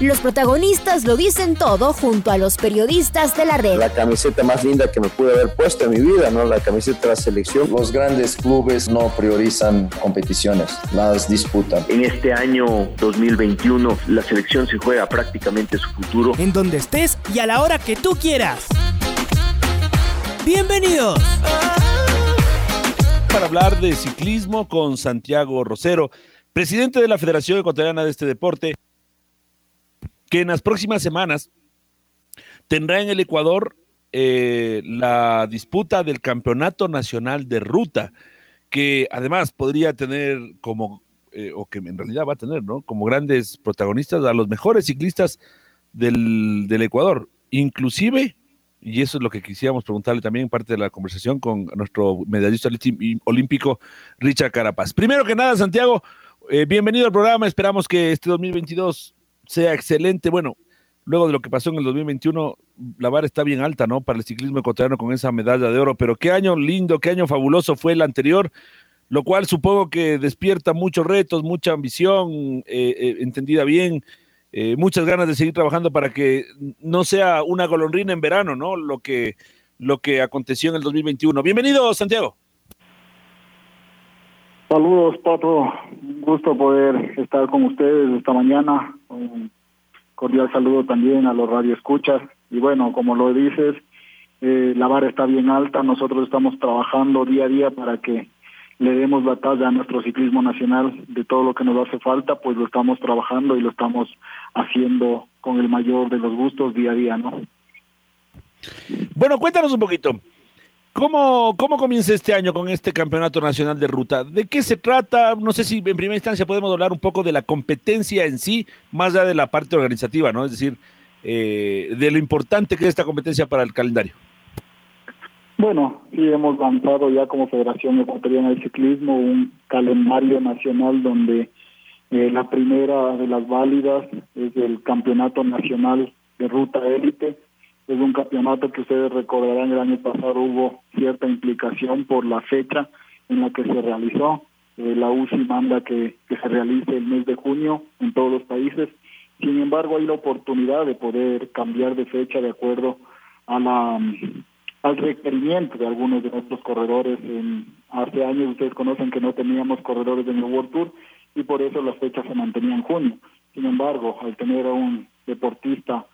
Los protagonistas lo dicen todo junto a los periodistas de la red. La camiseta más linda que me pude haber puesto en mi vida, ¿no? La camiseta de la selección. Los grandes clubes no priorizan competiciones, las disputan. En este año 2021 la selección se juega prácticamente su futuro. En donde estés y a la hora que tú quieras. Bienvenidos. Para hablar de ciclismo con Santiago Rosero, presidente de la Federación Ecuatoriana de este deporte que en las próximas semanas tendrá en el Ecuador eh, la disputa del Campeonato Nacional de Ruta, que además podría tener como, eh, o que en realidad va a tener, ¿no? Como grandes protagonistas a los mejores ciclistas del, del Ecuador, inclusive, y eso es lo que quisiéramos preguntarle también parte de la conversación con nuestro medallista olímpico Richard Carapaz. Primero que nada, Santiago, eh, bienvenido al programa, esperamos que este 2022 sea excelente. Bueno, luego de lo que pasó en el 2021, la vara está bien alta, ¿no? Para el ciclismo ecuatoriano con esa medalla de oro, pero qué año lindo, qué año fabuloso fue el anterior, lo cual supongo que despierta muchos retos, mucha ambición, eh, eh, entendida bien, eh, muchas ganas de seguir trabajando para que no sea una golondrina en verano, ¿no? Lo que, lo que aconteció en el 2021. Bienvenido, Santiago. Saludos, Pato. Un gusto poder estar con ustedes esta mañana. Un cordial saludo también a los radioescuchas. Y bueno, como lo dices, eh, la vara está bien alta. Nosotros estamos trabajando día a día para que le demos batalla a nuestro ciclismo nacional de todo lo que nos hace falta, pues lo estamos trabajando y lo estamos haciendo con el mayor de los gustos día a día, ¿no? Bueno, cuéntanos un poquito. ¿Cómo, ¿Cómo comienza este año con este campeonato nacional de ruta? ¿De qué se trata? No sé si en primera instancia podemos hablar un poco de la competencia en sí, más allá de la parte organizativa, ¿no? Es decir, eh, de lo importante que es esta competencia para el calendario. Bueno, sí hemos lanzado ya como Federación Ecuatoriana de Ciclismo un calendario nacional donde eh, la primera de las válidas es el Campeonato Nacional de Ruta Élite, es un campeonato que ustedes recordarán el año pasado hubo cierta implicación por la fecha en la que se realizó. Eh, la UCI manda que, que se realice el mes de junio en todos los países. Sin embargo, hay la oportunidad de poder cambiar de fecha de acuerdo a la al requerimiento de algunos de nuestros corredores. Hace años ustedes conocen que no teníamos corredores en el World Tour y por eso las fechas se mantenían en junio. Sin embargo, al tener a un deportista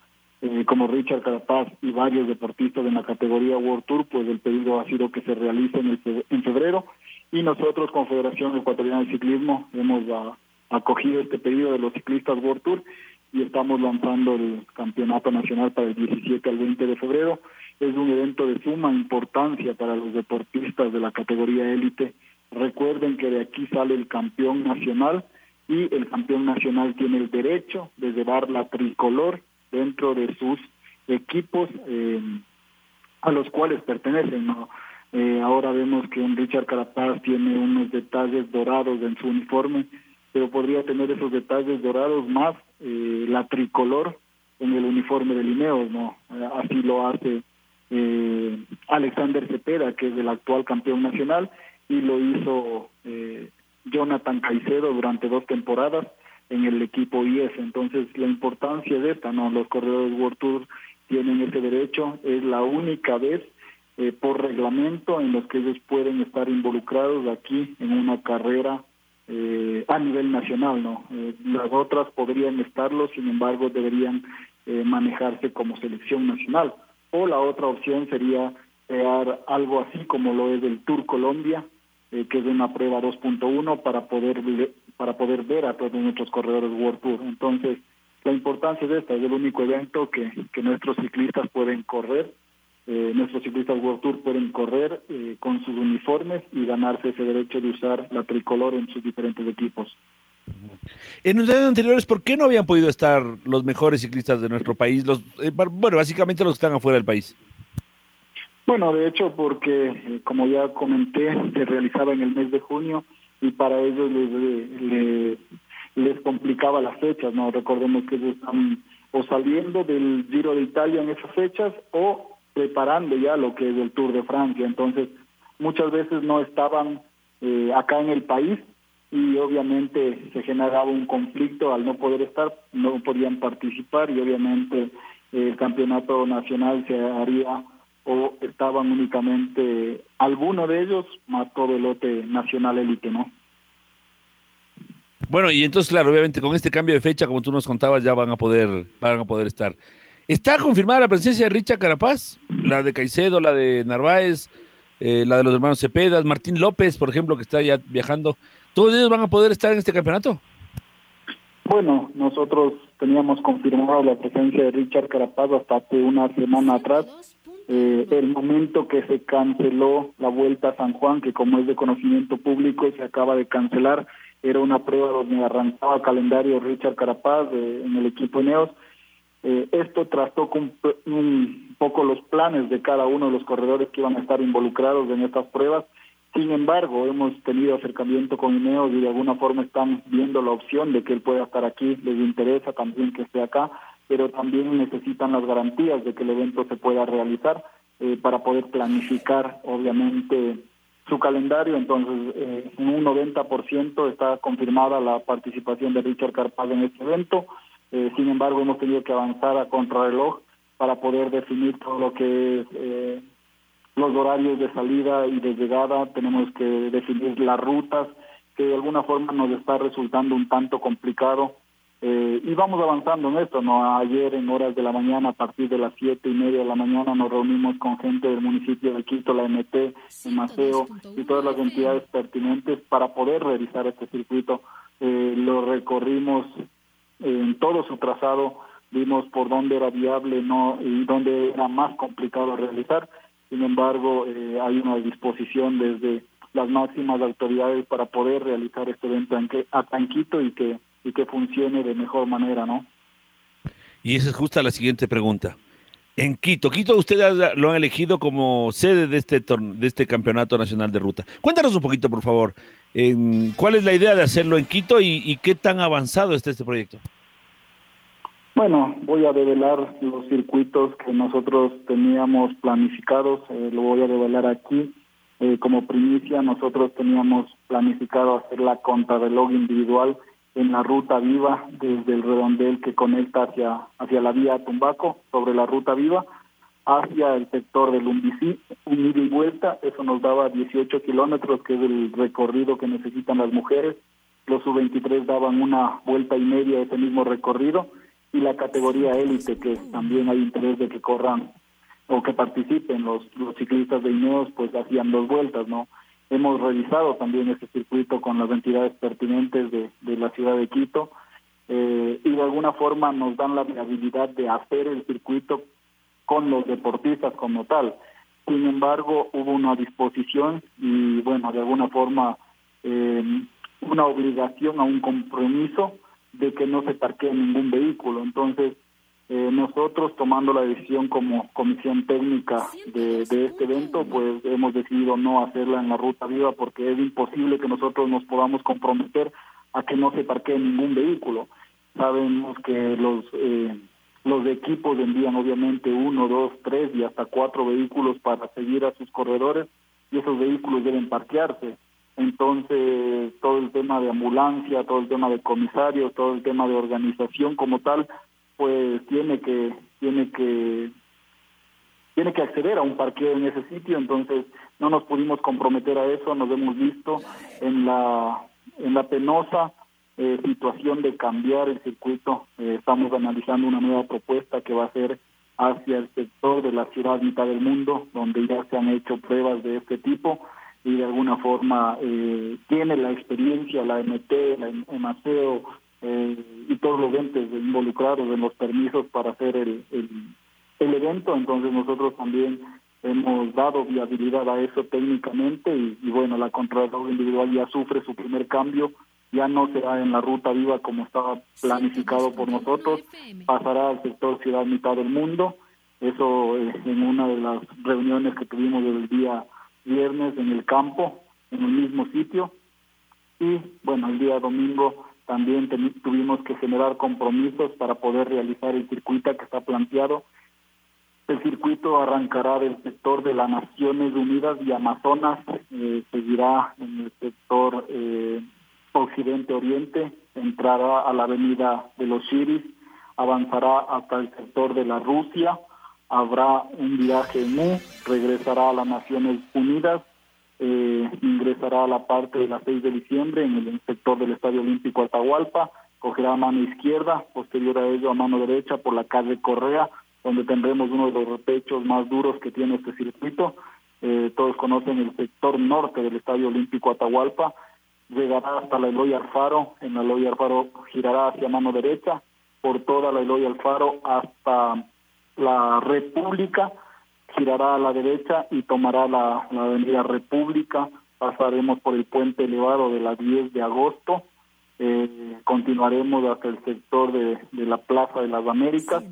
eh, como Richard Carapaz y varios deportistas en la categoría World Tour, pues el pedido ha sido que se realice en, el, en febrero y nosotros, Confederación Ecuatoriana de Ciclismo, hemos acogido este pedido de los ciclistas World Tour y estamos lanzando el campeonato nacional para el 17 al 20 de febrero. Es un evento de suma importancia para los deportistas de la categoría élite. Recuerden que de aquí sale el campeón nacional y el campeón nacional tiene el derecho de llevar la tricolor dentro de sus equipos eh, a los cuales pertenecen. ¿no? Eh, ahora vemos que Richard Carapaz tiene unos detalles dorados en su uniforme, pero podría tener esos detalles dorados más eh, la tricolor en el uniforme de Lineos, ¿no? así lo hace Alexander Cepeda, que es el actual campeón nacional, y lo hizo Jonathan Caicedo durante dos temporadas en el equipo IES. Entonces, la importancia de esta, ¿no? Los corredores World Tour tienen ese derecho, es la única vez eh, por reglamento en los que ellos pueden estar involucrados aquí en una carrera eh, a nivel nacional, ¿no? Eh, las otras podrían estarlo, sin embargo, deberían manejarse como selección nacional. O la otra opción sería crear algo así como lo es el Tour Colombia, que es una prueba 2.1 para poder para poder ver a todos nuestros corredores World Tour. Entonces, la importancia de esta es el único evento que, que nuestros ciclistas pueden correr, eh, nuestros ciclistas World Tour pueden correr eh, con sus uniformes y ganarse ese derecho de usar la tricolor en sus diferentes equipos. En los años anteriores, ¿por qué no habían podido estar los mejores ciclistas de nuestro país? Los, eh, bueno, básicamente los que están afuera del país. Bueno, de hecho, porque eh, como ya comenté, se realizaba en el mes de junio y para ellos les, complicaba las fechas, ¿no? Recordemos que ellos están o saliendo del Giro de Italia en esas fechas o preparando ya lo que es el Tour de Francia. Entonces, muchas veces no estaban eh, acá en el país y obviamente se generaba un conflicto al no poder estar, no podían participar y obviamente el campeonato nacional se haría o estaban únicamente alguno de ellos más todo el lote nacional élite, ¿no? Bueno, y entonces, claro, obviamente con este cambio de fecha, como tú nos contabas, ya van a poder, van a poder estar. ¿Está confirmada la presencia de Richa Carapaz? La de Caicedo, la de Narváez, eh, la de los hermanos Cepedas, Martín López, por ejemplo, que está ya viajando. ¿Todos ellos van a poder estar en este campeonato? Bueno, nosotros teníamos confirmado la presencia de Richard Carapaz hasta hace una semana atrás. Eh, el momento que se canceló la vuelta a San Juan, que como es de conocimiento público se acaba de cancelar, era una prueba donde arrancaba calendario Richard Carapaz eh, en el equipo Neos. Eh, esto trató un, un poco los planes de cada uno de los corredores que iban a estar involucrados en estas pruebas. Sin embargo, hemos tenido acercamiento con Ineos y de alguna forma están viendo la opción de que él pueda estar aquí, les interesa también que esté acá, pero también necesitan las garantías de que el evento se pueda realizar eh, para poder planificar, obviamente, su calendario. Entonces, eh, en un 90% está confirmada la participación de Richard Carpaz en este evento. Eh, sin embargo, hemos tenido que avanzar a contrarreloj para poder definir todo lo que es eh, los horarios de salida y de llegada, tenemos que definir las rutas, que de alguna forma nos está resultando un tanto complicado. Eh, y vamos avanzando en esto, ¿no? Ayer en horas de la mañana, a partir de las siete y media de la mañana, nos reunimos con gente del municipio de Quito, la MT, el Maceo y todas las entidades pertinentes para poder realizar este circuito. Eh, lo recorrimos en todo su trazado, vimos por dónde era viable no y dónde era más complicado realizar sin embargo, eh, hay una disposición desde las máximas autoridades para poder realizar este evento a Tanquito y que, y que funcione de mejor manera, ¿no? Y esa es justa la siguiente pregunta. En Quito, Quito ustedes lo han elegido como sede de este de este campeonato nacional de ruta. Cuéntanos un poquito, por favor, ¿cuál es la idea de hacerlo en Quito y, y qué tan avanzado está este proyecto? Bueno, voy a develar los circuitos que nosotros teníamos planificados, eh, lo voy a develar aquí. Eh, como primicia, nosotros teníamos planificado hacer la contrarreloj individual en la ruta viva desde el redondel que conecta hacia, hacia la vía Tumbaco, sobre la ruta viva, hacia el sector del Umbicí, un ida y vuelta, eso nos daba 18 kilómetros, que es el recorrido que necesitan las mujeres. Los sub-23 daban una vuelta y media ese mismo recorrido y la categoría élite, que también hay interés de que corran o que participen los, los ciclistas de Ineos, pues hacían dos vueltas, ¿no? Hemos revisado también este circuito con las entidades pertinentes de, de la ciudad de Quito eh, y de alguna forma nos dan la viabilidad de hacer el circuito con los deportistas como tal. Sin embargo, hubo una disposición y, bueno, de alguna forma eh, una obligación a un compromiso de que no se parquee ningún vehículo. Entonces, eh, nosotros tomando la decisión como comisión técnica de, este evento, pues hemos decidido no hacerla en la ruta viva porque es imposible que nosotros nos podamos comprometer a que no se parquee ningún vehículo. Sabemos que los eh, los equipos envían obviamente uno, dos, tres y hasta cuatro vehículos para seguir a sus corredores y esos vehículos deben parquearse. Entonces, todo el tema de ambulancia, todo el tema de comisarios, todo el tema de organización como tal, pues tiene que tiene que tiene que acceder a un parqueo en ese sitio, entonces no nos pudimos comprometer a eso, nos hemos visto en la en la penosa eh, situación de cambiar el circuito. Eh, estamos analizando una nueva propuesta que va a ser hacia el sector de la ciudad mitad del mundo, donde ya se han hecho pruebas de este tipo y de alguna forma eh, tiene la experiencia, la MT, la EMACEO eh, y todos los entes involucrados en los permisos para hacer el, el, evento, entonces nosotros también hemos dado viabilidad a eso técnicamente y, bueno, la Contralor Individual ya sufre su primer cambio, ya no será en la ruta viva como estaba planificado por nosotros, pasará al sector Ciudad Mitad del Mundo. Eso en una de las reuniones que tuvimos el día viernes en el campo, en el mismo sitio. Y bueno, el día domingo también tuvimos que generar compromisos para poder realizar el circuito que está planteado. El circuito arrancará del sector de las Naciones Unidas y Amazonas, eh, seguirá en el sector eh, occidente-oriente, entrará a la avenida de los Chiris, avanzará hasta el sector de la Rusia, habrá un viaje en U, regresará a las Naciones Unidas, eh, ingresará a la parte de la 6 de diciembre en el sector del Estadio Olímpico Atahualpa, cogerá a mano izquierda, posterior a ello a mano derecha por la calle Correa, donde tendremos uno de los repechos más duros que tiene este circuito. Eh, todos conocen el sector norte del Estadio Olímpico Atahualpa, llegará hasta la Eloy Alfaro, en la Eloy Alfaro girará hacia mano derecha, por toda la Eloy Alfaro hasta la República, girará a la derecha y tomará la, avenida República, pasaremos por el puente elevado de la 10 de agosto, eh, continuaremos hasta el sector de, la Plaza de las Américas,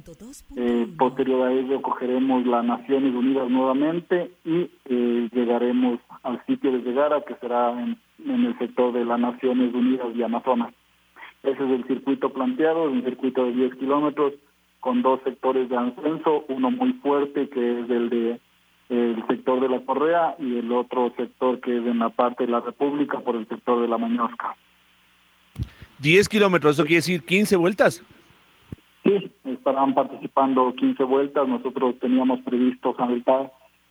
eh, posterior a ello cogeremos las Naciones Unidas nuevamente y eh, llegaremos al sitio de llegada que será en, en el sector de las Naciones Unidas y Amazonas. Ese es el circuito planteado, un circuito de 10 kilómetros con dos sectores de ascenso, uno muy fuerte que es el de el sector de la Correa y el otro sector que es en la parte de la República por el sector de la Mañosca. 10 kilómetros, ¿eso quiere decir 15 vueltas? Sí, estarán participando 15 vueltas. Nosotros teníamos previsto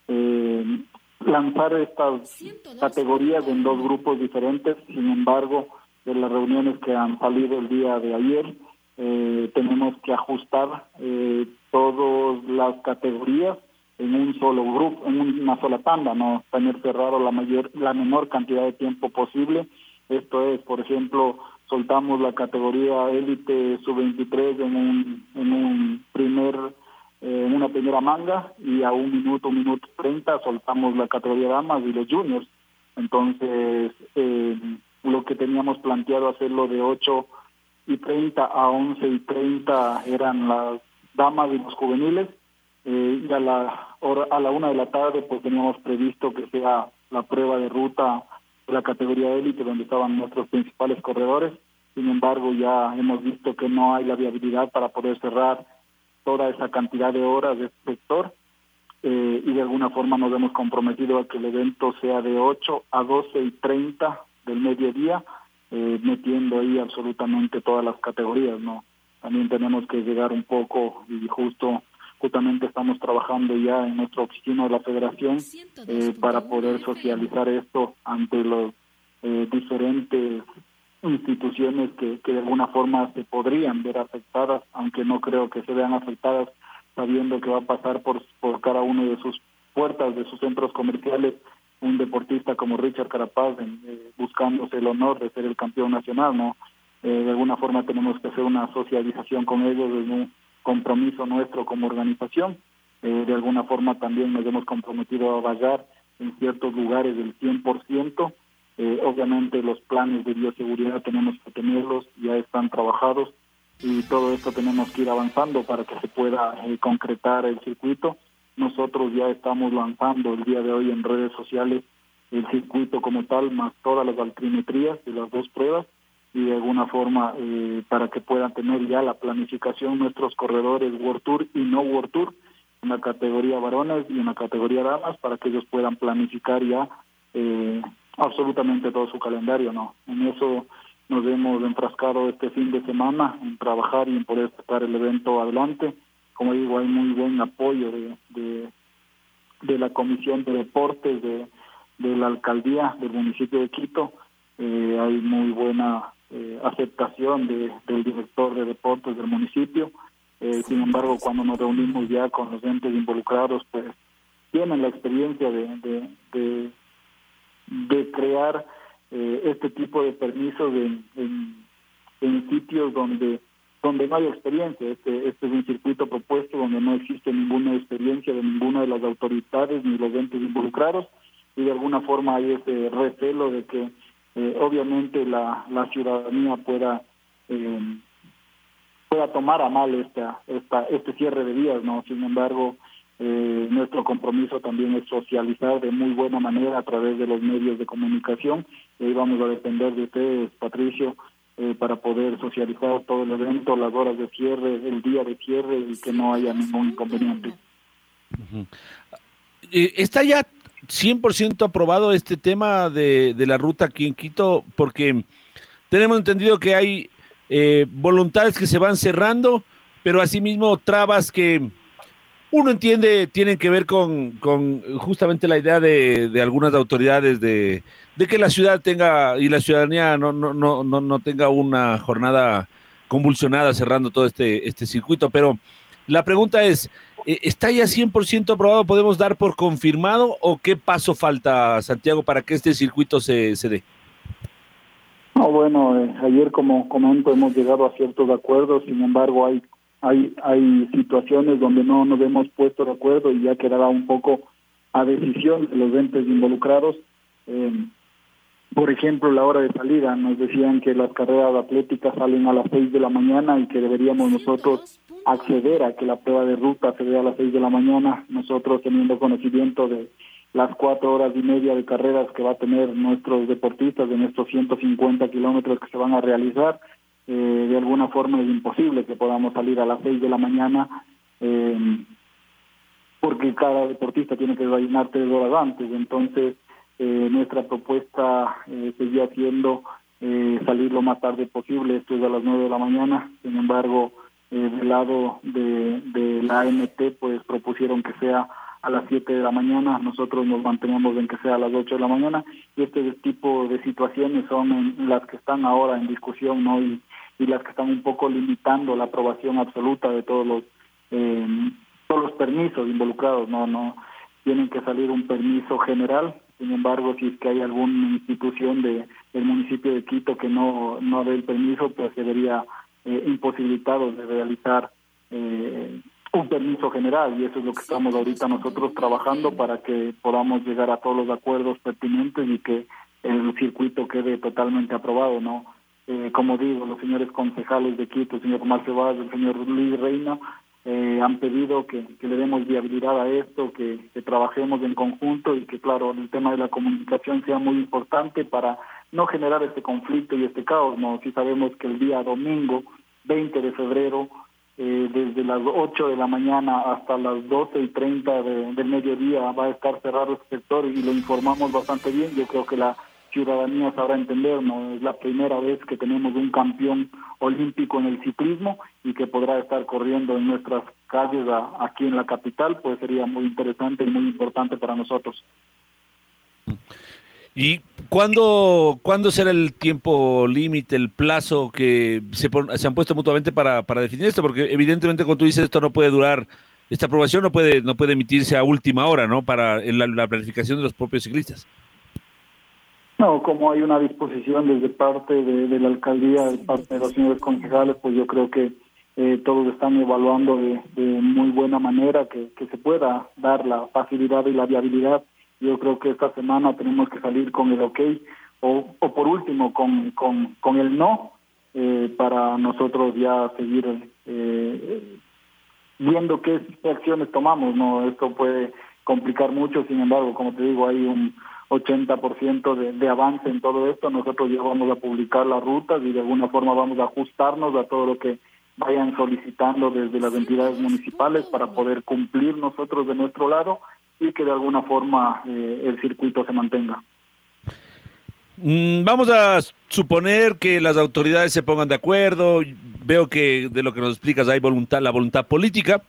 eh, lanzar estas categorías en dos grupos diferentes. Sin embargo, de las reuniones que han salido el día de ayer. Eh, tenemos que ajustar eh, todas las categorías en un solo grupo, en una sola tanda, no tener cerrado la mayor, la menor cantidad de tiempo posible. Esto es, por ejemplo, soltamos la categoría élite sub-23 en un, en un primer, eh, una primera manga y a un minuto, un minuto treinta soltamos la categoría damas y los juniors. Entonces, eh, lo que teníamos planteado hacerlo de 8 y 30 a 11 y 30 eran las damas y los juveniles. Eh, y a la hora, a la una de la tarde pues teníamos previsto que sea la prueba de ruta de la categoría élite donde estaban nuestros principales corredores. Sin embargo ya hemos visto que no hay la viabilidad para poder cerrar toda esa cantidad de horas de este sector. Eh, y de alguna forma nos hemos comprometido a que el evento sea de 8 a 12 y 30 del mediodía, eh, metiendo ahí absolutamente todas las categorías, ¿no? También tenemos que llegar un poco y justo justamente estamos trabajando ya en nuestra oficina de la federación eh, para poder socializar esto ante los eh, diferentes instituciones que, que de alguna forma se podrían ver afectadas, aunque no creo que se vean afectadas sabiendo que va a pasar por, por cada uno de sus puertas, de sus centros comerciales, un deportista como Richard Carapaz eh, buscándose el honor de ser el campeón nacional, ¿no? Eh, de alguna forma tenemos que hacer una socialización con ellos, es un compromiso nuestro como organización. Eh, de alguna forma también nos hemos comprometido a vagar en ciertos lugares del 100%. Eh, obviamente los planes de bioseguridad tenemos que tenerlos, ya están trabajados y todo esto tenemos que ir avanzando para que se pueda concretar el circuito nosotros ya estamos lanzando el día de hoy en redes sociales el circuito como tal, más todas las altimetrías de las dos pruebas y de alguna forma eh, para que puedan tener ya la planificación nuestros corredores World Tour y no World Tour en la categoría varones y en la categoría damas para que ellos puedan planificar ya eh, absolutamente todo su calendario, ¿no? En eso nos hemos enfrascado este fin de semana en trabajar y en poder sacar el evento adelante como digo, hay muy buen apoyo de, de, la Comisión de Deportes de, de la Alcaldía del municipio de Quito. Eh, hay muy buena eh, aceptación de, del director de deportes del municipio. Eh, sin embargo, cuando nos reunimos ya con los entes involucrados, pues tienen la experiencia de, de, de, de crear este tipo de permisos en, en, en sitios donde donde no hay experiencia. Este, este es un circuito propuesto donde no existe ninguna experiencia de ninguna de las autoridades ni los entes involucrados y de alguna forma hay ese recelo de que eh, obviamente la, la ciudadanía pueda eh, pueda tomar a mal esta, esta este cierre de vías no sin embargo Eh, nuestro compromiso también es socializar de muy buena manera a través de los medios de comunicación. Y vamos a depender de ustedes, Patricio, eh, para poder socializar todo el evento, las horas de cierre, el día de cierre y que no haya ningún inconveniente. Eh, ¿Está ya 100% aprobado este tema de, de, la ruta aquí en Quito? Porque tenemos entendido que hay eh, voluntades que se van cerrando, pero asimismo trabas que uno entiende tienen que ver con, con justamente la idea de, de algunas autoridades de, de, que la ciudad tenga y la ciudadanía no, no, no, no, tenga una jornada convulsionada cerrando todo este, este circuito. Pero la pregunta es, eh, ¿está ya 100% aprobado? ¿Podemos dar por confirmado o qué paso falta, Santiago, para que este circuito se, se dé? No, bueno, eh, ayer como comento hemos llegado a ciertos acuerdos, sin embargo hay hay hay situaciones donde no nos hemos puesto de acuerdo y ya quedará un poco a decisión de los entes involucrados. Eh, por ejemplo, la hora de salida, nos decían que las carreras atléticas salen a las seis de la mañana y que deberíamos nosotros acceder a que la prueba de ruta se dé a las seis de la mañana, nosotros teniendo conocimiento de las cuatro horas y media de carreras que va a tener nuestros deportistas en estos 150 kilómetros que se van a realizar, eh, de alguna forma es imposible que podamos salir a las seis de la mañana eh, porque cada deportista tiene que desayunar tres horas antes. Entonces, eh, nuestra propuesta eh, seguía siendo eh, salir lo más tarde posible, esto es a las nueve de la mañana. Sin embargo, del lado de, de la AMT, pues propusieron que sea a las 7 de la mañana, nosotros nos mantenemos en que sea a las 8 de la mañana y este tipo de situaciones son en las que están ahora en discusión ¿no? Y las que están un poco limitando la aprobación absoluta de todos los eh, todos los permisos involucrados, no no tienen que salir un permiso general, sin embargo si es que hay alguna institución de del municipio de Quito que no no dé el permiso, pues se vería eh, imposibilitado de realizar eh, un permiso general. Y eso es lo que estamos ahorita nosotros trabajando para que podamos llegar a todos los acuerdos pertinentes y que el circuito quede totalmente aprobado, ¿no? Eh, como digo, los señores concejales de Quito, el señor Omar Ceballos, el señor Luis Reina, eh, han pedido que, le demos viabilidad a esto, que, que trabajemos en conjunto y que, claro, el tema de la comunicación sea muy importante para no generar este conflicto y este caos, ¿no? Si sabemos que el día domingo, 20 de febrero, eh, desde las 8 de la mañana hasta las 12 y 30 de, del mediodía va a estar cerrado el sector y lo informamos bastante bien. Yo creo que la ciudadanía sabrá entender, ¿no? Es la primera vez que tenemos un campeón olímpico en el ciclismo y que podrá estar corriendo en nuestras calles a, aquí en la capital, pues sería muy interesante y muy importante para nosotros. ¿Y cuándo, cuándo será el tiempo límite, el plazo que se, se han puesto mutuamente para, para, definir esto? Porque evidentemente, como tú dices, esto no puede durar, esta aprobación no puede, no puede emitirse a última hora, ¿no? Para la, la planificación de los propios ciclistas. No, como hay una disposición desde parte de, la alcaldía, de parte de los señores concejales, pues yo creo que eh, todos están evaluando de, muy buena manera que, se pueda dar la facilidad y la viabilidad yo creo que esta semana tenemos que salir con el ok o, o por último con, con, con el no eh, para nosotros ya seguir eh, viendo qué acciones tomamos. no Esto puede complicar mucho, sin embargo, como te digo, hay un 80% de, de avance en todo esto. Nosotros ya vamos a publicar las rutas y de alguna forma vamos a ajustarnos a todo lo que vayan solicitando desde las entidades municipales para poder cumplir nosotros de nuestro lado y que de alguna forma eh, el circuito se mantenga. Mm, vamos a suponer que las autoridades se pongan de acuerdo. Veo que de lo que nos explicas hay voluntad, la voluntad política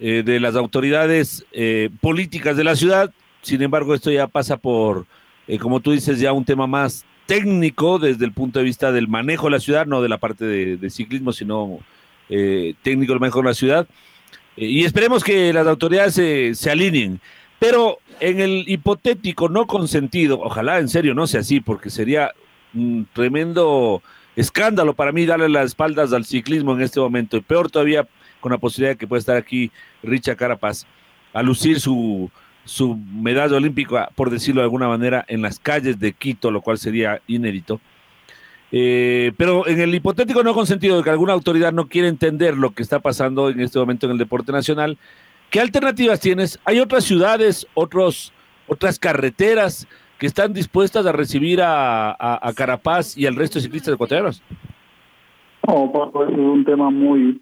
eh, de las autoridades eh, políticas de la ciudad. Sin embargo, esto ya pasa por, eh, como tú dices, ya un tema más técnico desde el punto de vista del manejo de la ciudad, no de la parte de, ciclismo, sino eh, técnico del manejo de la ciudad. Eh, y esperemos que las autoridades se, se alineen. Pero en el hipotético no consentido, ojalá en serio no sea así, porque sería un tremendo escándalo para mí darle las espaldas al ciclismo en este momento, y peor todavía con la posibilidad de que pueda estar aquí Richa Carapaz a lucir su, su medalla olímpica, por decirlo de alguna manera, en las calles de Quito, lo cual sería inédito. Eh, pero en el hipotético no consentido de que alguna autoridad no quiere entender lo que está pasando en este momento en el deporte nacional, ¿Qué alternativas tienes? ¿Hay otras ciudades, otros, otras carreteras que están dispuestas a recibir a, a, Carapaz y al resto de ciclistas ecuatorianos? No, Paco, es un tema muy,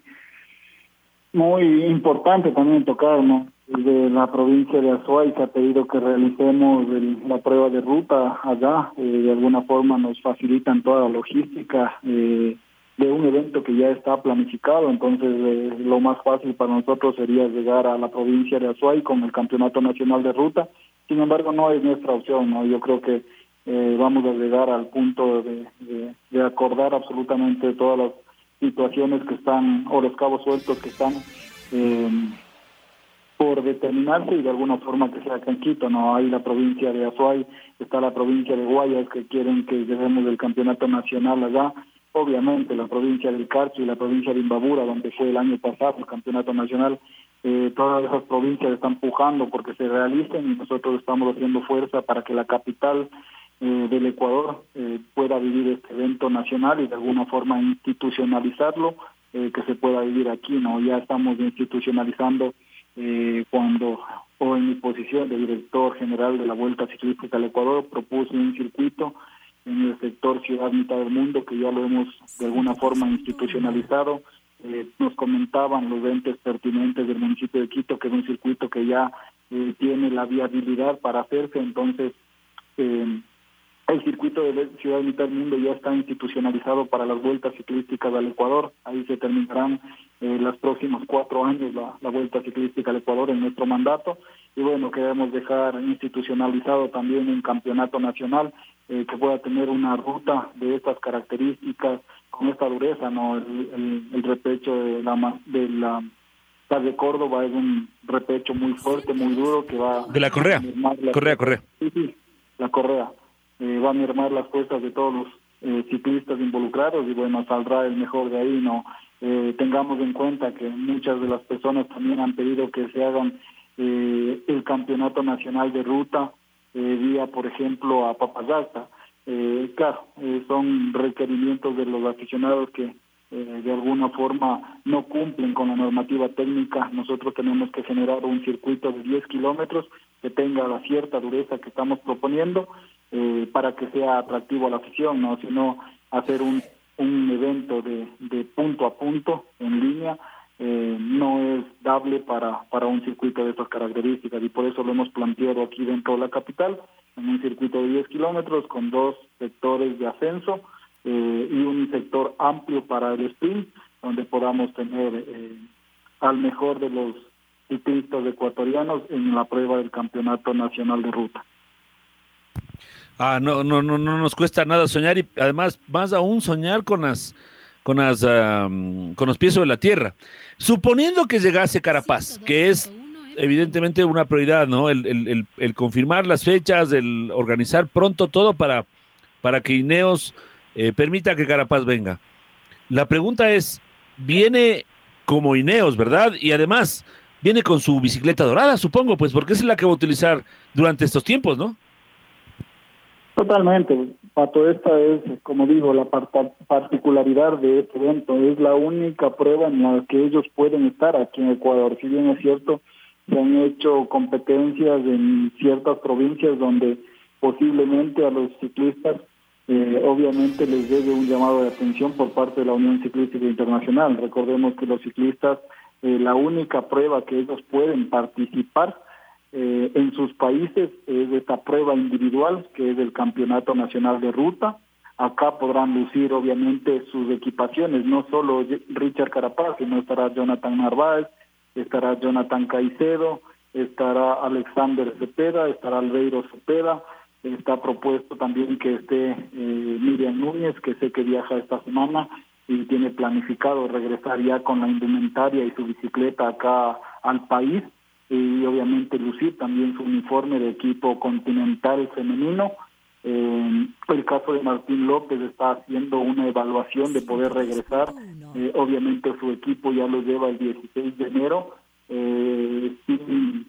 muy importante también tocar, ¿no? Desde la provincia de Azuay se ha pedido que realicemos la prueba de ruta allá, eh, de alguna forma nos facilitan toda la logística eh, de un evento que ya está planificado, entonces eh, lo más fácil para nosotros sería llegar a la provincia de Azuay con el Campeonato Nacional de Ruta, sin embargo no es nuestra opción, ¿no? yo creo que vamos a llegar al punto de, de acordar absolutamente todas las situaciones que están, o los cabos sueltos que están eh, por determinarse y de alguna forma que sea Canquito, ¿no? Hay la provincia de Azuay, está la provincia de Guayas que quieren que lleguemos del campeonato nacional allá, obviamente la provincia del Carcho y la provincia de Imbabura, donde fue el año pasado el campeonato nacional, eh, todas esas provincias están pujando porque se realicen y nosotros estamos haciendo fuerza para que la capital eh, del Ecuador eh, pueda vivir este evento nacional y de alguna forma institucionalizarlo, eh, que se pueda vivir aquí, ¿no? Ya estamos institucionalizando cuando, o en mi posición de director general de la Vuelta Ciclística del Ecuador, propuse un circuito en el sector Ciudad Mitad del Mundo, que ya lo hemos de alguna forma institucionalizado. nos comentaban los entes pertinentes del municipio de Quito que es un circuito que ya tiene la viabilidad para hacerse, entonces eh, el circuito de Ciudad Mitad del Mundo ya está institucionalizado para las vueltas ciclísticas al Ecuador. Ahí se terminarán eh, los próximos cuatro años la, vuelta ciclística al Ecuador en nuestro mandato. Y bueno, queremos dejar institucionalizado también un campeonato nacional eh, que pueda tener una ruta de estas características con esta dureza. no El, repecho de la, de la de Córdoba es un repecho muy fuerte, muy duro que va... De la correa. correa, correa. Sí, sí, la correa eh, va a mermar las fuerzas de todos los eh, ciclistas involucrados y bueno, saldrá el mejor de ahí, ¿no? Eh, tengamos en cuenta que muchas de las personas también han pedido que se hagan eh, el campeonato nacional de ruta vía, por ejemplo, a Papayacta. claro, son requerimientos de los aficionados que de alguna forma no cumplen con la normativa técnica. Nosotros tenemos que generar un circuito de 10 kilómetros que tenga la cierta dureza que estamos proponiendo eh, para que sea atractivo a la afición, no sino hacer un, un evento de, de punto a punto en línea eh, no es dable para, para un circuito de estas características y por eso lo hemos planteado aquí dentro de la capital, en un circuito de 10 kilómetros con dos sectores de ascenso eh, y un sector amplio para el sprint, donde podamos tener al mejor de los ciclistas ecuatorianos en la prueba del Campeonato Nacional de Ruta. Ah, no, no, no, no nos cuesta nada soñar y además más aún soñar con las, con las, con los pies sobre la tierra. Suponiendo que llegase Carapaz, que es evidentemente una prioridad, ¿no? El, el, confirmar las fechas, el organizar pronto todo para, para que Ineos eh, permita que Carapaz venga. La pregunta es, viene como Ineos, ¿verdad? Y además, viene con su bicicleta dorada, supongo, pues porque es la que va a utilizar durante estos tiempos, ¿no? Totalmente, Pato, esta es, como digo, la particularidad de este evento, es la única prueba en la que ellos pueden estar aquí en Ecuador, si bien es cierto, se han hecho competencias en ciertas provincias donde posiblemente a los ciclistas eh, obviamente les debe un llamado de atención por parte de la Unión Ciclística Internacional. Recordemos que los ciclistas, eh, la única prueba que ellos pueden participar eh, en sus países es esta prueba individual que es el Campeonato Nacional de Ruta. Acá podrán lucir obviamente sus equipaciones, no solo Richard Carapaz, sino estará Jonathan Narváez, estará Jonathan Caicedo, estará Alexander Cepeda, estará Albeiro Cepeda, está propuesto también que esté eh, Miriam Núñez, que sé que viaja esta semana y tiene planificado regresar ya con la indumentaria y su bicicleta acá al país y obviamente lucir también su uniforme de equipo continental femenino. Eh, el caso de Martín López está haciendo una evaluación de poder regresar. Eh, obviamente su equipo ya lo lleva el 16 de enero eh, sin,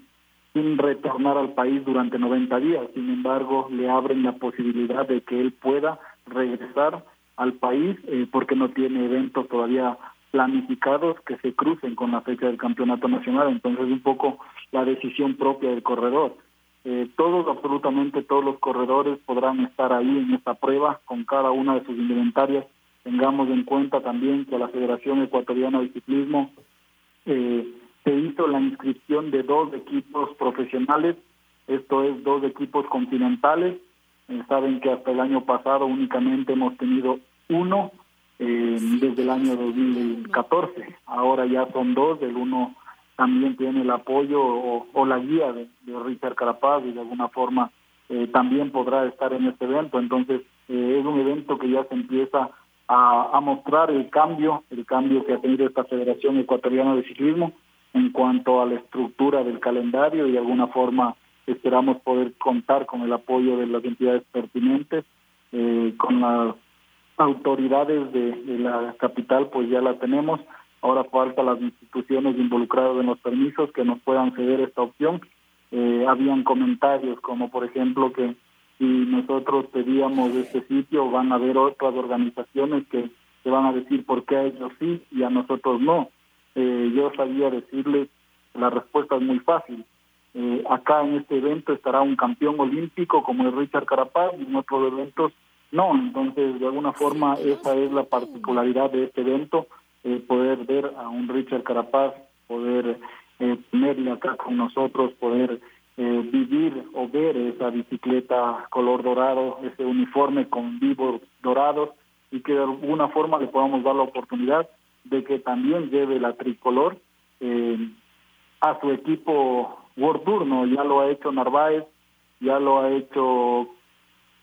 sin retornar al país durante 90 días. Sin embargo, le abren la posibilidad de que él pueda regresar al país eh, porque no tiene eventos todavía planificados que se crucen con la fecha del campeonato nacional, entonces un poco la decisión propia del corredor. Eh, todos, absolutamente todos los corredores podrán estar ahí en esta prueba con cada una de sus inventarias. Tengamos en cuenta también que la Federación Ecuatoriana de Ciclismo eh, se hizo la inscripción de dos equipos profesionales, esto es dos equipos continentales. Eh, saben que hasta el año pasado únicamente hemos tenido uno eh, desde el año 2014. Ahora ya son dos, el uno también tiene el apoyo o, la guía de, Richard Carapaz y de alguna forma eh, también podrá estar en este evento. Entonces eh, es un evento que ya se empieza a, a, mostrar el cambio, el cambio que ha tenido esta Federación Ecuatoriana de Ciclismo en cuanto a la estructura del calendario y de alguna forma esperamos poder contar con el apoyo de las entidades pertinentes, con las autoridades de, la capital pues ya la tenemos, ahora falta las instituciones involucradas en los permisos que nos puedan ceder esta opción. Eh, habían comentarios como por ejemplo que si nosotros pedíamos este sitio van a haber otras organizaciones que, que van a decir por qué a ellos sí y a nosotros no. Eh, yo sabía decirles, la respuesta es muy fácil. Eh, acá en este evento estará un campeón olímpico como es Richard Carapaz y en otros eventos no, entonces de alguna forma esa es la particularidad de este evento, eh, poder ver a un Richard Carapaz, poder eh, tenerle acá con nosotros, poder eh, vivir o ver esa bicicleta color dorado, ese uniforme con vivos dorados y que de alguna forma le podamos dar la oportunidad de que también lleve la tricolor eh, a su equipo World Tour, ¿no? Ya lo ha hecho Narváez, ya lo ha hecho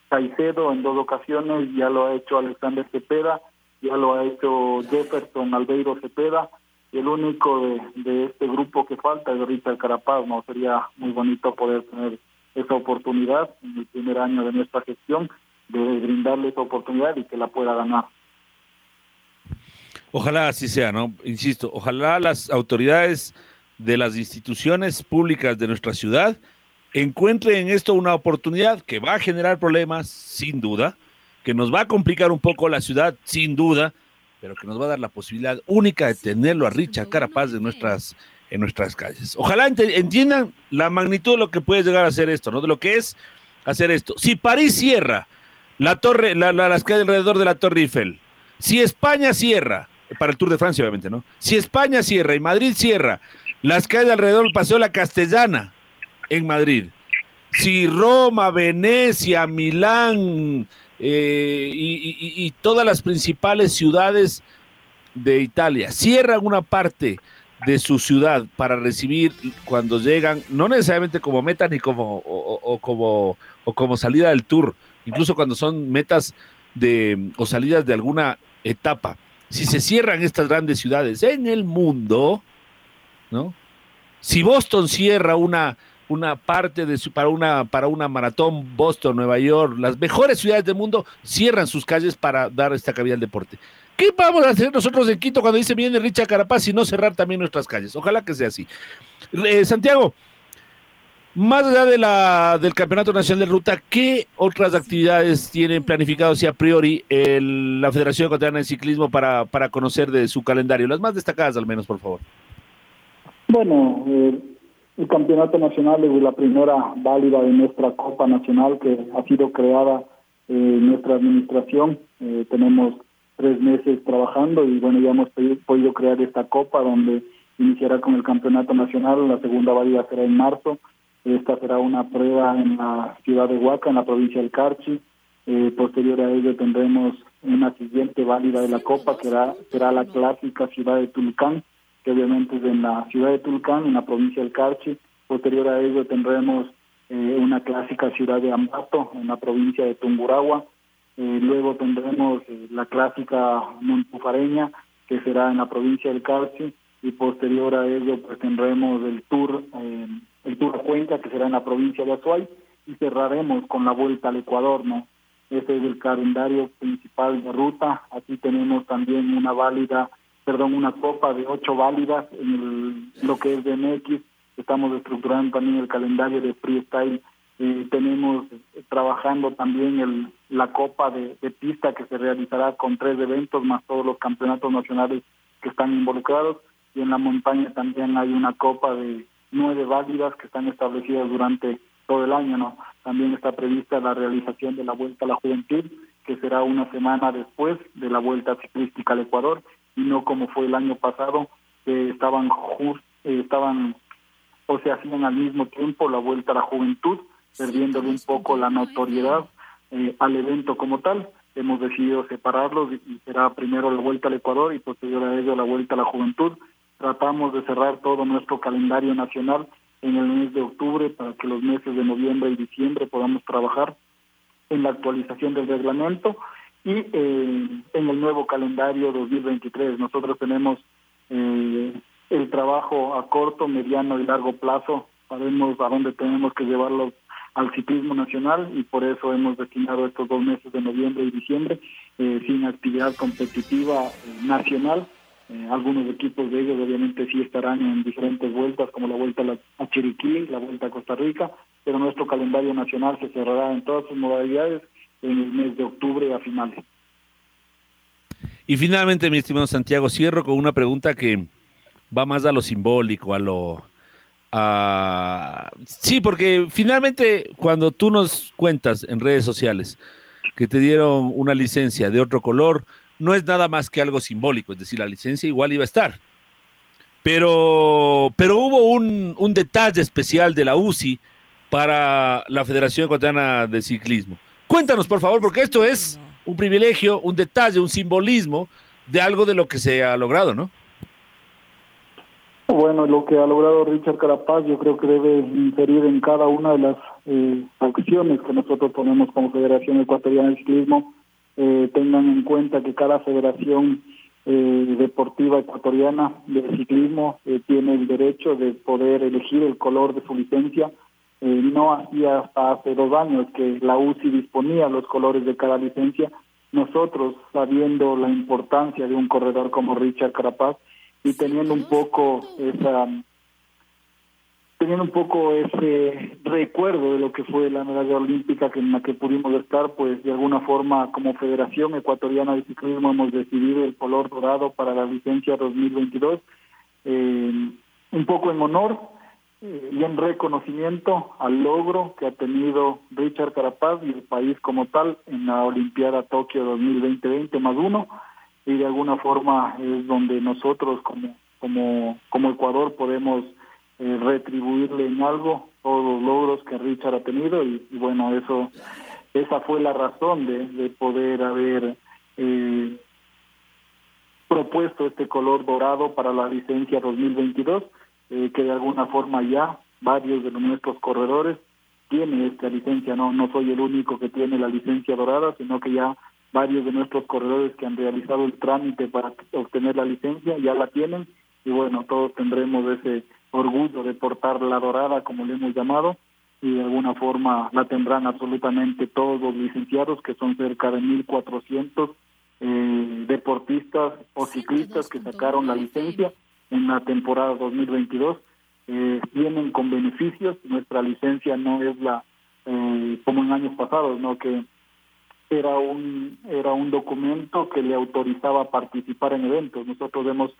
Caicedo en dos ocasiones, ya lo ha hecho Alexander Cepeda, ya lo ha hecho Jefferson Albeiro Cepeda, el único de, este grupo que falta es Richard Carapaz, ¿no? Sería muy bonito poder tener esa oportunidad en el primer año de nuestra gestión, de brindarle esa oportunidad y que la pueda ganar. Ojalá así sea, ¿no? Insisto, ojalá las autoridades de las instituciones públicas de nuestra ciudad encuentre en esto una oportunidad que va a generar problemas, sin duda, que nos va a complicar un poco la ciudad, sin duda, pero que nos va a dar la posibilidad única de tenerlo a Richard Carapaz en nuestras, en nuestras calles. Ojalá entiendan la magnitud de lo que puede llegar a ser esto, ¿no? De lo que es hacer esto. Si París cierra la torre, la, las calles alrededor de la Torre Eiffel, si España cierra, para el Tour de Francia, obviamente, ¿no? Si España cierra y Madrid cierra las calles alrededor del Paseo La Castellana, en Madrid. Si Roma, Venecia, Milán eh, y, todas las principales ciudades de Italia cierran una parte de su ciudad para recibir cuando llegan, no necesariamente como meta ni como o, como o como salida del tour, incluso cuando son metas de o salidas de alguna etapa. Si se cierran estas grandes ciudades en el mundo, ¿no? Si Boston cierra una una parte de su, para una para una maratón Boston, Nueva York, las mejores ciudades del mundo cierran sus calles para dar esta cabida al deporte. ¿Qué vamos a hacer nosotros en Quito cuando dice viene Richard Carapaz y no cerrar también nuestras calles? Ojalá que sea así. Eh, Santiago, más allá de la, del Campeonato Nacional de Ruta, ¿qué otras actividades tienen planificados y a priori la Federación Ecuatoriana de Ciclismo para, para conocer de su calendario? Las más destacadas al menos, por favor. Bueno, eh, el campeonato nacional es la primera válida de nuestra Copa Nacional que ha sido creada en eh, nuestra administración. Eh, tenemos tres meses trabajando y bueno, ya hemos podido crear esta Copa donde iniciará con el campeonato nacional. La segunda válida será en marzo. Esta será una prueba en la ciudad de Huaca, en la provincia del Carchi. Eh, posterior a ello tendremos una siguiente válida de la Copa que será, será la clásica ciudad de Tulcán que obviamente es en la ciudad de Tulcán, en la provincia del Carchi. Posterior a ello tendremos eh, una clásica ciudad de Ambato, en la provincia de Tunguragua. Eh, luego tendremos eh, la clásica Montufareña, que será en la provincia del Carchi. Y posterior a ello pues tendremos el tour, el tour a Cuenca, que será en la provincia de Azuay. Y cerraremos con la vuelta al Ecuador, ¿no? Ese es el calendario principal de ruta. Aquí tenemos también una válida perdón, una copa de ocho válidas en lo que es de MX. Estamos estructurando también el calendario de freestyle. Eh, tenemos trabajando también el, la copa de, pista que se realizará con tres eventos más todos los campeonatos nacionales que están involucrados y en la montaña también hay una copa de nueve válidas que están establecidas durante todo el año, ¿no? También está prevista la realización de la Vuelta a la Juventud, que será una semana después de la Vuelta Ciclística al Ecuador, y no como fue el año pasado, que estaban, eh, estaban o se hacían al mismo tiempo la Vuelta a la Juventud, perdiéndole un poco la notoriedad eh, al evento como tal. Hemos decidido separarlos y será primero la Vuelta al Ecuador y posterior a ello la Vuelta a la Juventud. Tratamos de cerrar todo nuestro calendario nacional en el mes de octubre para que los meses de noviembre y diciembre podamos trabajar en la actualización del reglamento y eh, en el nuevo calendario 2023. Nosotros tenemos eh, el trabajo a corto, mediano y largo plazo. Sabemos a dónde tenemos que llevarlo al ciclismo nacional y por eso hemos destinado estos dos meses de noviembre y diciembre eh, sin actividad competitiva nacional eh, algunos equipos de ellos obviamente sí estarán en diferentes vueltas, como la vuelta a, Chiriquí, la vuelta a Costa Rica, pero nuestro calendario nacional se cerrará en todas sus modalidades en el mes de octubre a finales. Y finalmente, mi estimado Santiago, cierro con una pregunta que va más a lo simbólico, a lo... A... Sí, porque finalmente cuando tú nos cuentas en redes sociales que te dieron una licencia de otro color, no es nada más que algo simbólico, es decir, la licencia igual iba a estar. Pero, pero hubo un, un detalle especial de la UCI para la Federación Ecuatoriana de Ciclismo. Cuéntanos, por favor, porque esto es un privilegio, un detalle, un simbolismo de algo de lo que se ha logrado, ¿no? Bueno, lo que ha logrado Richard Carapaz yo creo que debe inferir en cada una de las eh, acciones que nosotros ponemos como Federación Ecuatoriana de Ciclismo eh, tengan en cuenta que cada federación eh, deportiva ecuatoriana de ciclismo eh, tiene el derecho de poder elegir el color de su licencia. No hacía hasta hace dos años que la UCI disponía los colores de cada licencia. Nosotros, sabiendo la importancia de un corredor como Richard Carapaz y teniendo un poco esa teniendo un poco ese recuerdo de lo que fue la medalla olímpica que en la que pudimos estar, pues de alguna forma como Federación Ecuatoriana de Ciclismo hemos decidido el color dorado para la licencia 2022, eh, un poco en honor eh, y en reconocimiento al logro que ha tenido Richard Carapaz y el país como tal en la Olimpiada Tokio 2020 más uno. Y de alguna forma es donde nosotros como como como Ecuador podemos eh, retribuirle en algo todos los logros que Richard ha tenido. Y, bueno, eso esa fue la razón de, de poder haber eh, propuesto este color dorado para la licencia 2022, eh, que de alguna forma ya varios de nuestros corredores tienen esta licencia, no no soy el único que tiene la licencia dorada, sino que ya varios de nuestros corredores que han realizado el trámite para obtener la licencia ya la tienen. Y bueno, todos tendremos ese orgullo de portar la dorada, como le hemos llamado, y de alguna forma la tendrán absolutamente todos los licenciados, que son cerca de 1.400 eh, deportistas o ciclistas que sacaron la licencia en la temporada 2022. Eh, vienen con beneficios, nuestra licencia no es la eh, como en años pasados, no que era un era un documento que le autorizaba participar en eventos. Nosotros hemos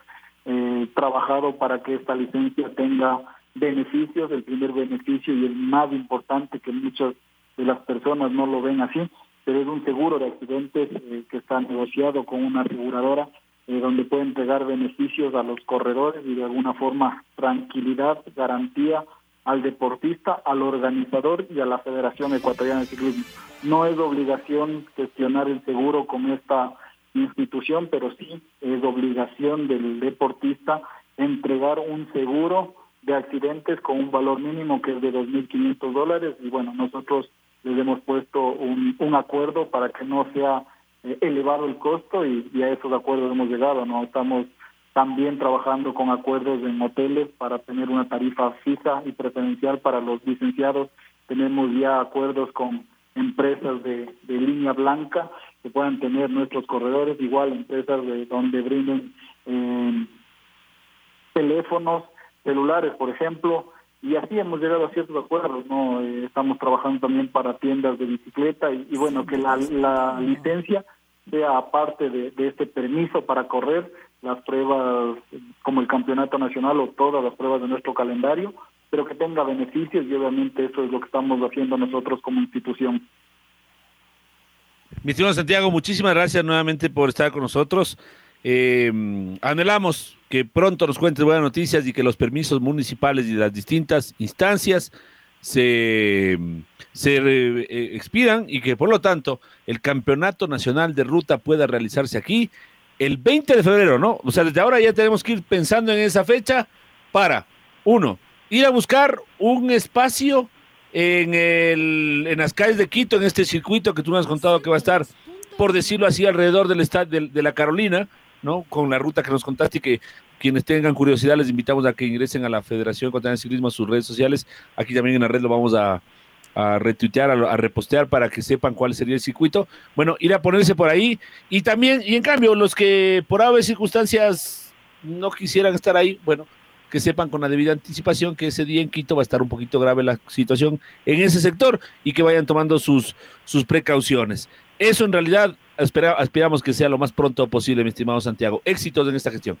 eh, trabajado para que esta licencia tenga beneficios, el primer beneficio y el más importante que muchas de las personas no lo ven así, pero es un seguro de accidentes eh, que está negociado con una aseguradora eh, donde puede entregar beneficios a los corredores y de alguna forma tranquilidad, garantía al deportista, al organizador y a la Federación Ecuatoriana de Ciclismo. No es obligación gestionar el seguro con esta institución, pero sí es obligación del deportista entregar un seguro de accidentes con un valor mínimo que es de 2.500 dólares y bueno, nosotros les hemos puesto un, un acuerdo para que no sea elevado el costo y, y, a esos acuerdos hemos llegado, ¿no? Estamos también trabajando con acuerdos en hoteles para tener una tarifa fija y preferencial para los licenciados. Tenemos ya acuerdos con empresas de, de línea blanca que puedan tener nuestros corredores, igual empresas de donde brinden eh, teléfonos celulares, por ejemplo, y así hemos llegado a ciertos acuerdos, ¿no? Eh, estamos trabajando también para tiendas de bicicleta y, y bueno, que la, la licencia sea aparte de, este permiso para correr, las pruebas como el campeonato nacional o todas las pruebas de nuestro calendario, pero que tenga beneficios y obviamente eso es lo que estamos haciendo nosotros como institución. Mi estimado Santiago, muchísimas gracias nuevamente por estar con nosotros. Eh, anhelamos que pronto nos cuentes buenas noticias y que los permisos municipales y las distintas instancias se, se eh, expidan y que por lo tanto el campeonato nacional de ruta pueda realizarse aquí el 20 de febrero, ¿no? O sea, desde ahora ya tenemos que ir pensando en esa fecha para, uno, ir a buscar un espacio en, el, en las calles de Quito, en este circuito que tú me has contado que va a estar, por decirlo así, alrededor del estadio de, la Carolina, ¿no? Con la ruta que nos contaste y que quienes tengan curiosidad les invitamos a que ingresen a la Federación Contra el Ciclismo a sus redes sociales. Aquí también en la red lo vamos a, retuitear, a, repostear para que sepan cuál sería el circuito. Bueno, ir a ponerse por ahí y también, y en cambio, los que por haber circunstancias no quisieran estar ahí, bueno, que sepan con la debida anticipación que ese día en Quito va a estar un poquito grave la situación en ese sector y que vayan tomando sus, precauciones. Eso en realidad aspiramos que sea lo más pronto posible, mi estimado Santiago. Éxitos en esta gestión.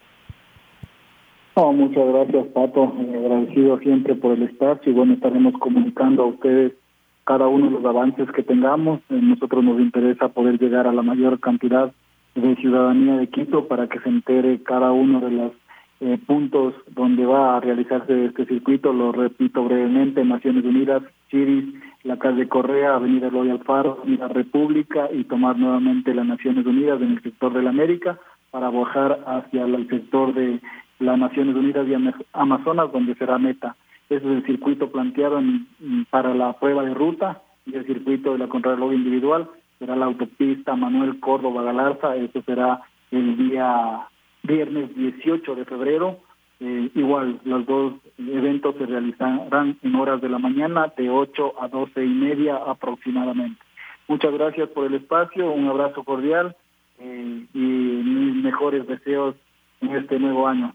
Muchas gracias, Pato. Agradecido siempre por el espacio y bueno, estaremos comunicando a ustedes cada uno de los avances que tengamos. A nosotros nos interesa poder llegar a la mayor cantidad de ciudadanía de Quito para que se entere cada uno de los eh, puntos donde va a realizarse este circuito. Lo repito brevemente, Naciones Unidas, Chiris, la calle Correa, Avenida Loy Alfaro, Avenida República y tomar nuevamente las Naciones Unidas en el sector de la América para bajar hacia el sector de las Naciones Unidas y Amazonas, donde será meta. Ese es el circuito planteado para la prueba de ruta y el circuito de la contrarreloj individual será la autopista Manuel Córdoba Galarza, eso será el día viernes 18 de febrero. Eh, igual, los dos eventos se realizarán en horas de la mañana, de 8 a 12 y media aproximadamente. Muchas gracias por el espacio, un abrazo cordial eh, y mis mejores deseos en este nuevo año.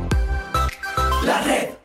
La red.